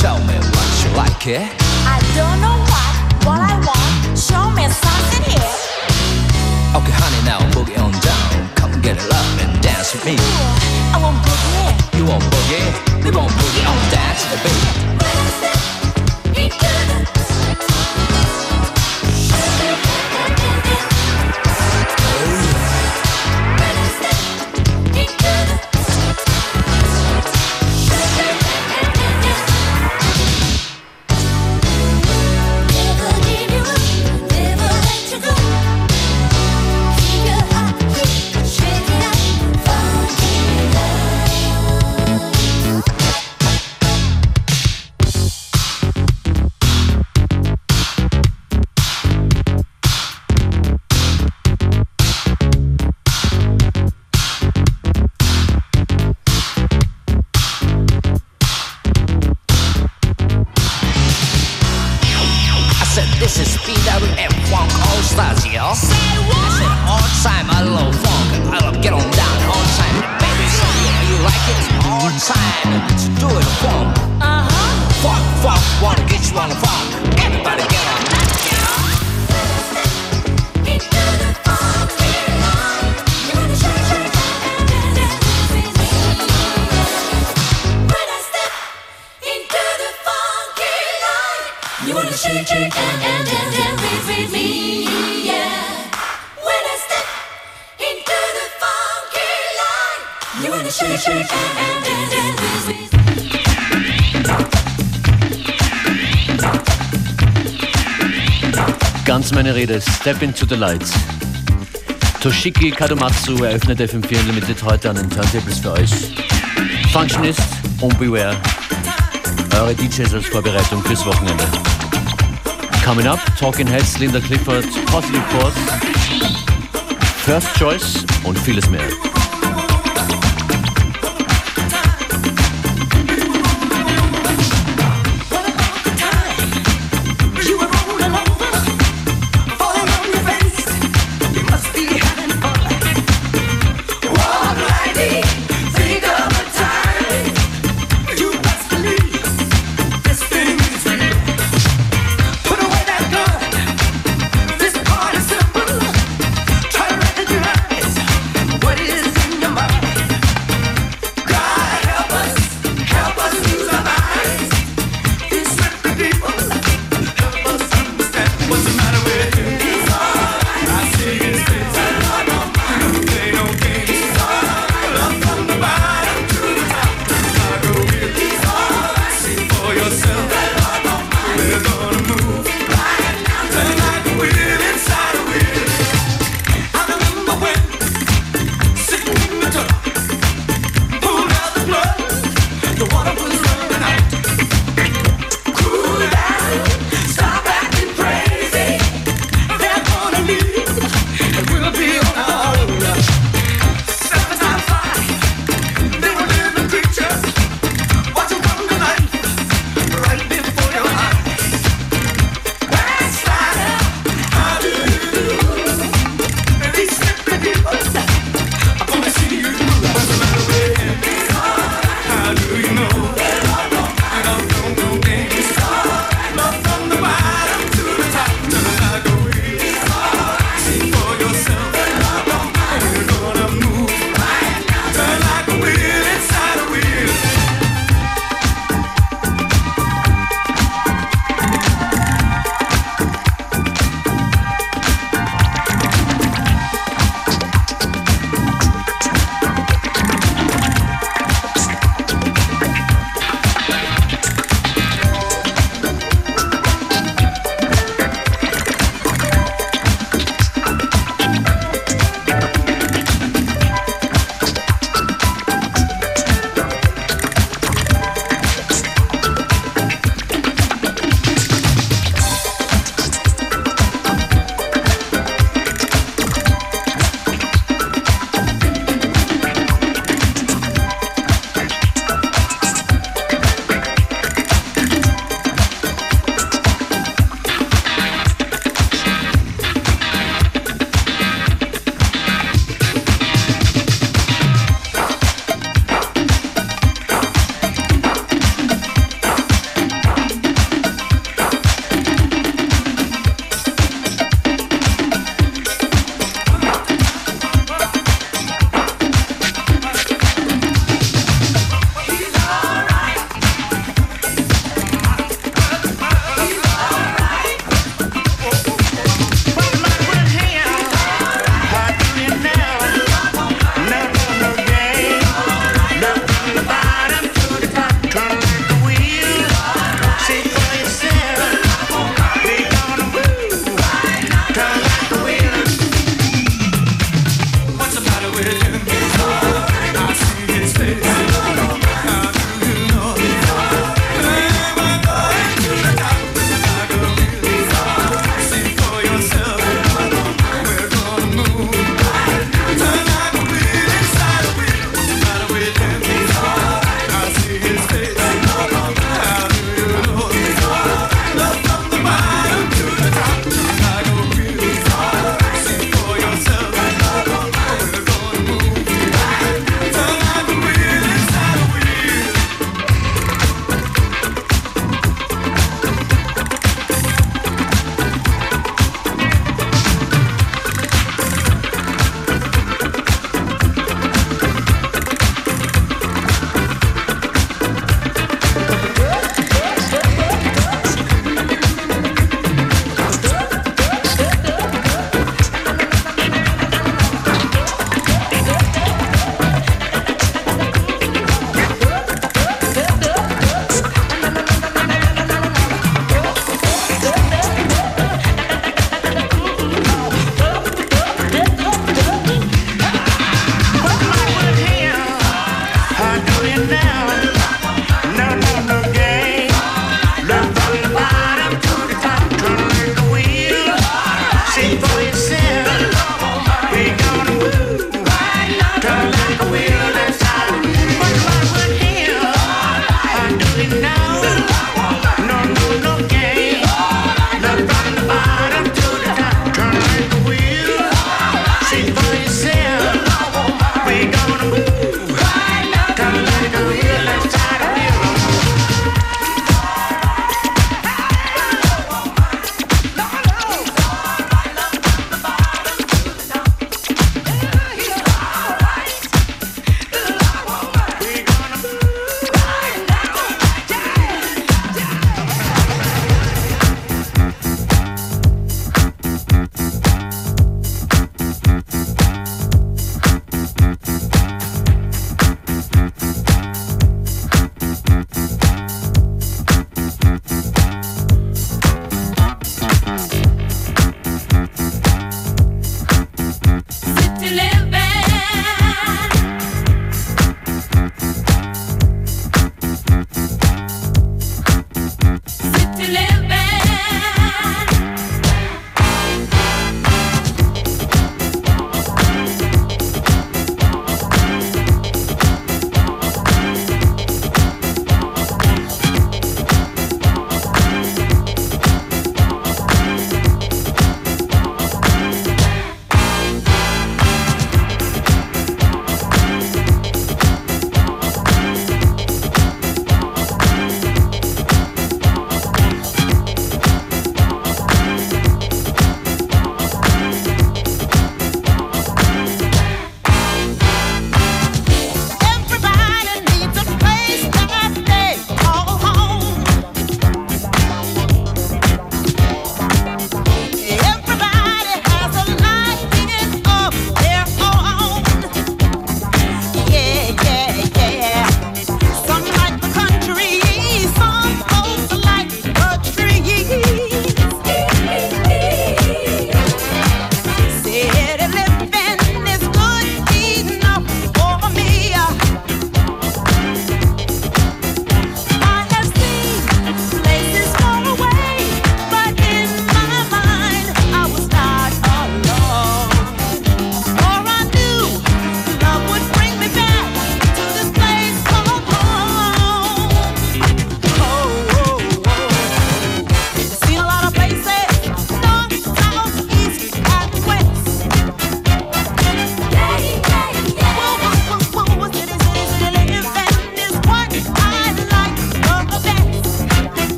Tell me what you like, eh? I don't know what, what I want. Show me something here. Okay, honey, now boogie on down. Come get it up and dance with me. I want boogie. You want boogie? We want boogie on dance with the beat. I Ganz meine Rede, Step into the Lights. Toshiki Kadomatsu eröffnet FM4 Unlimited heute an den Turntables für euch. Functionist und Beware. Eure DJs als Vorbereitung fürs Wochenende. Coming up, Talking Heads, Linda Clifford, Positive Force, First Choice und vieles mehr.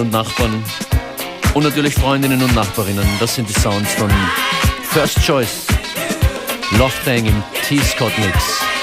Und Nachbarn. Und natürlich Freundinnen und Nachbarinnen. Das sind die Sounds von First Choice. Love Thing im T-Scott Mix.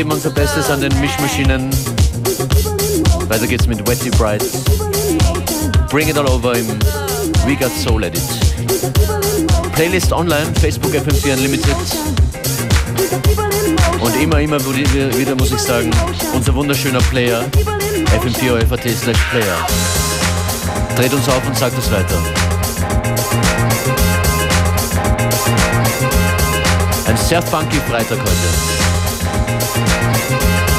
Geben unser Bestes an den Mischmaschinen. Weiter geht's mit Wetty Bright. Bring It All Over im We Got Soul Edit. Playlist online, Facebook FM4 Unlimited. Und immer, immer wieder muss ich sagen, unser wunderschöner Player, fm4 slash Player. Dreht uns auf und sagt es weiter. Ein sehr funky Freitag heute. Thank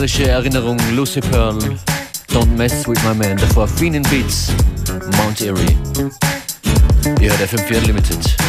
musikalische Erinnerung Lucy Pearl, Don't Mess With My Man, davor Phoenix Beats, Mount Erie. Ihr hört FM4 Limited.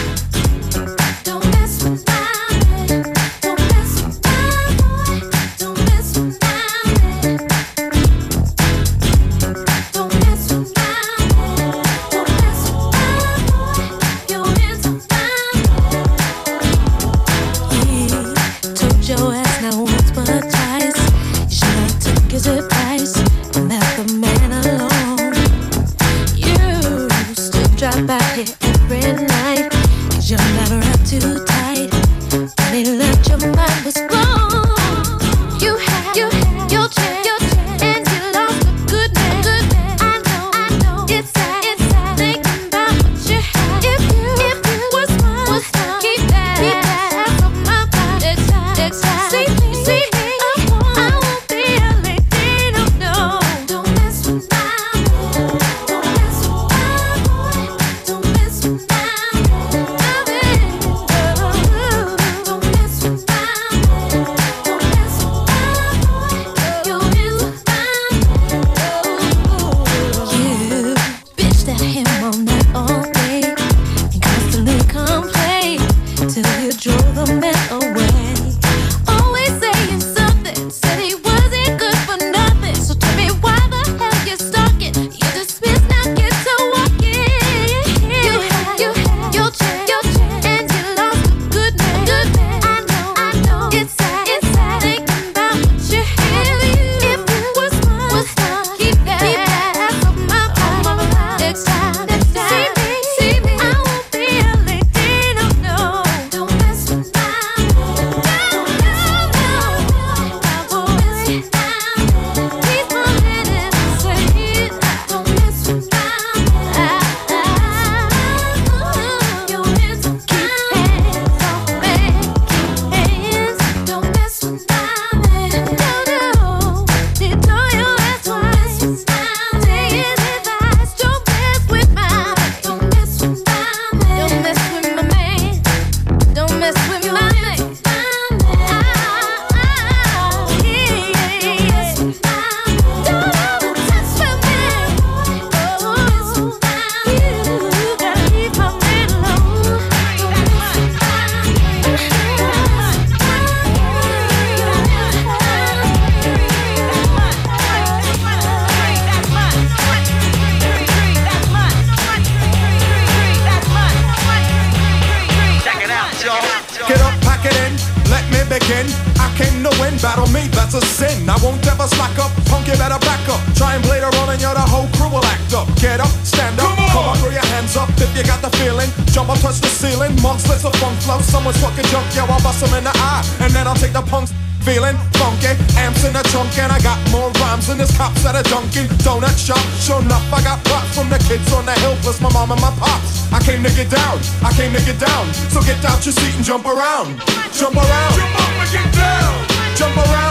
Dunkin' Donut shop. Sure enough, I got props from the kids on the hill, plus my mom and my pops. I came to get down, I came to get down. So get out your seat and jump around. Jump around. Jump up and get down. Jump around.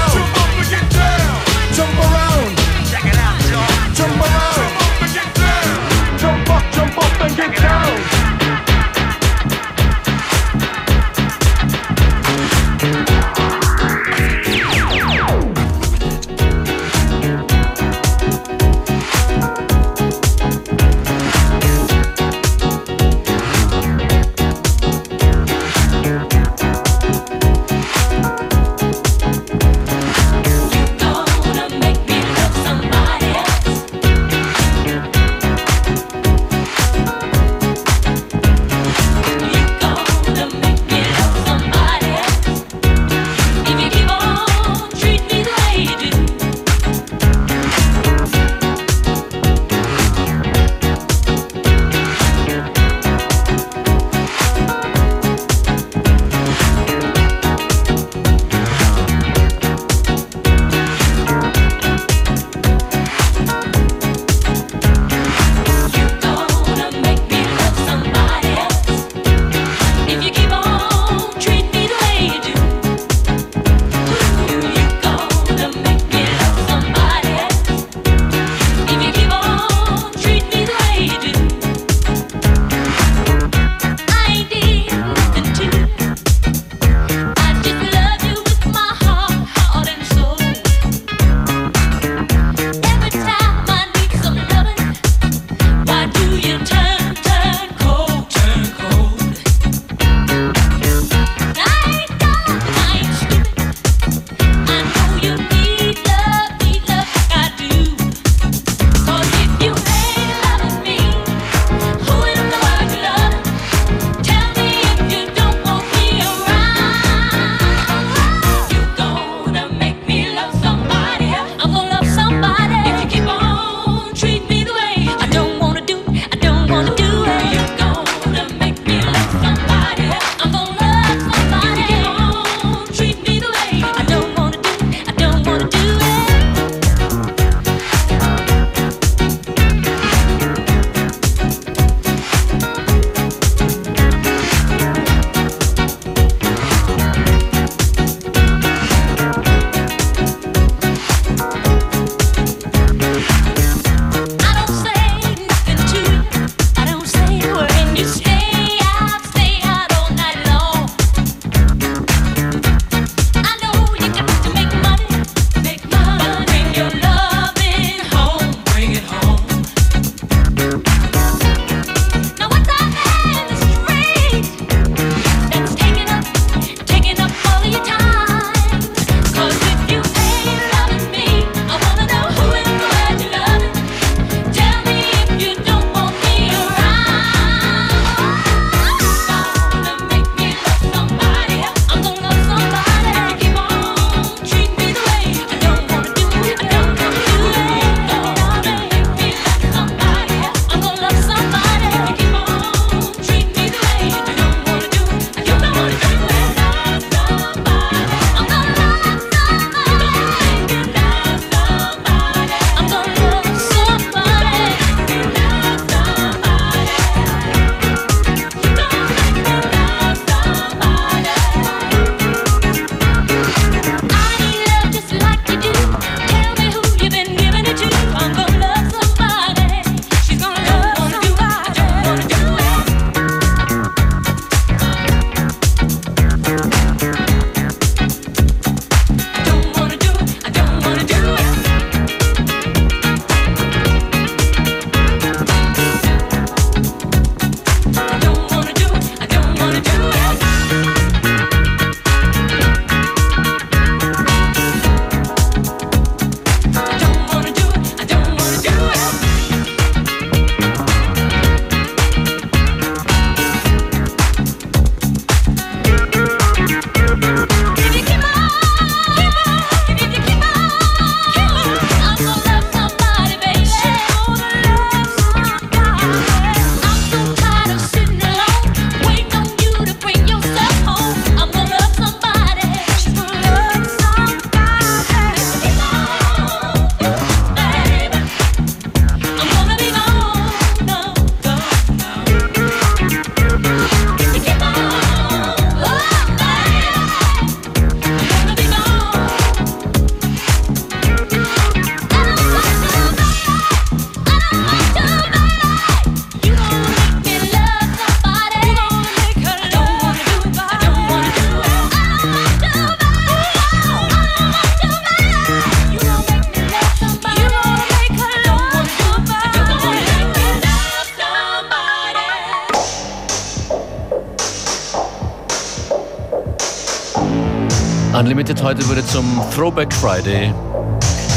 Unlimited heute wurde zum Throwback Friday.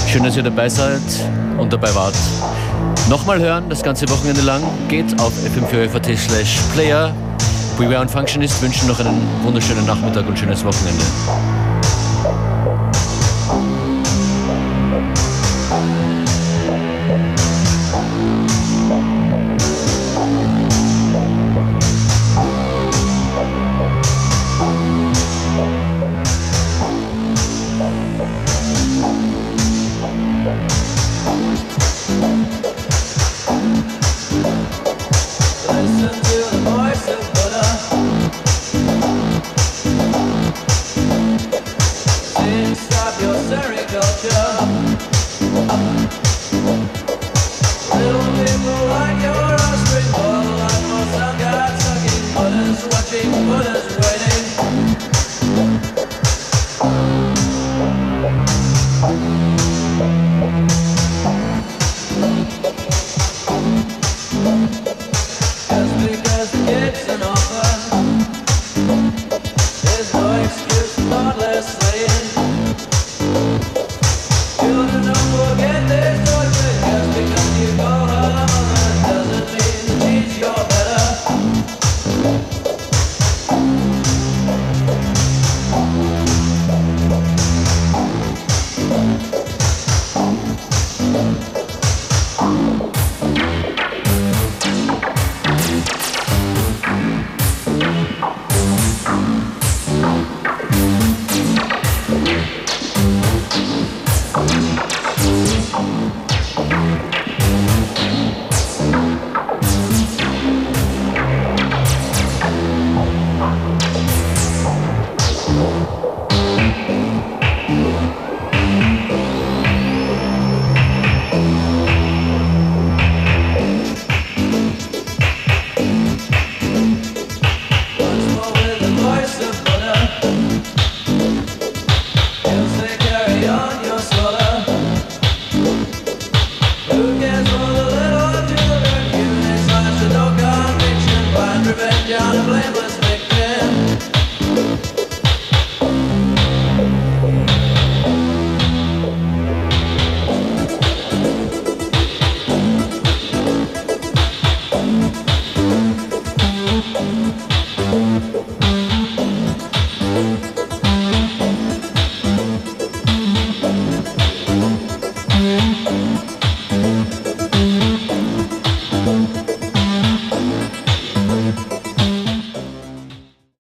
Schön, dass ihr dabei seid und dabei wart. Nochmal hören, das ganze Wochenende lang, geht auf fm4 slash player. Beware und Functionist wünschen noch einen wunderschönen Nachmittag und schönes Wochenende.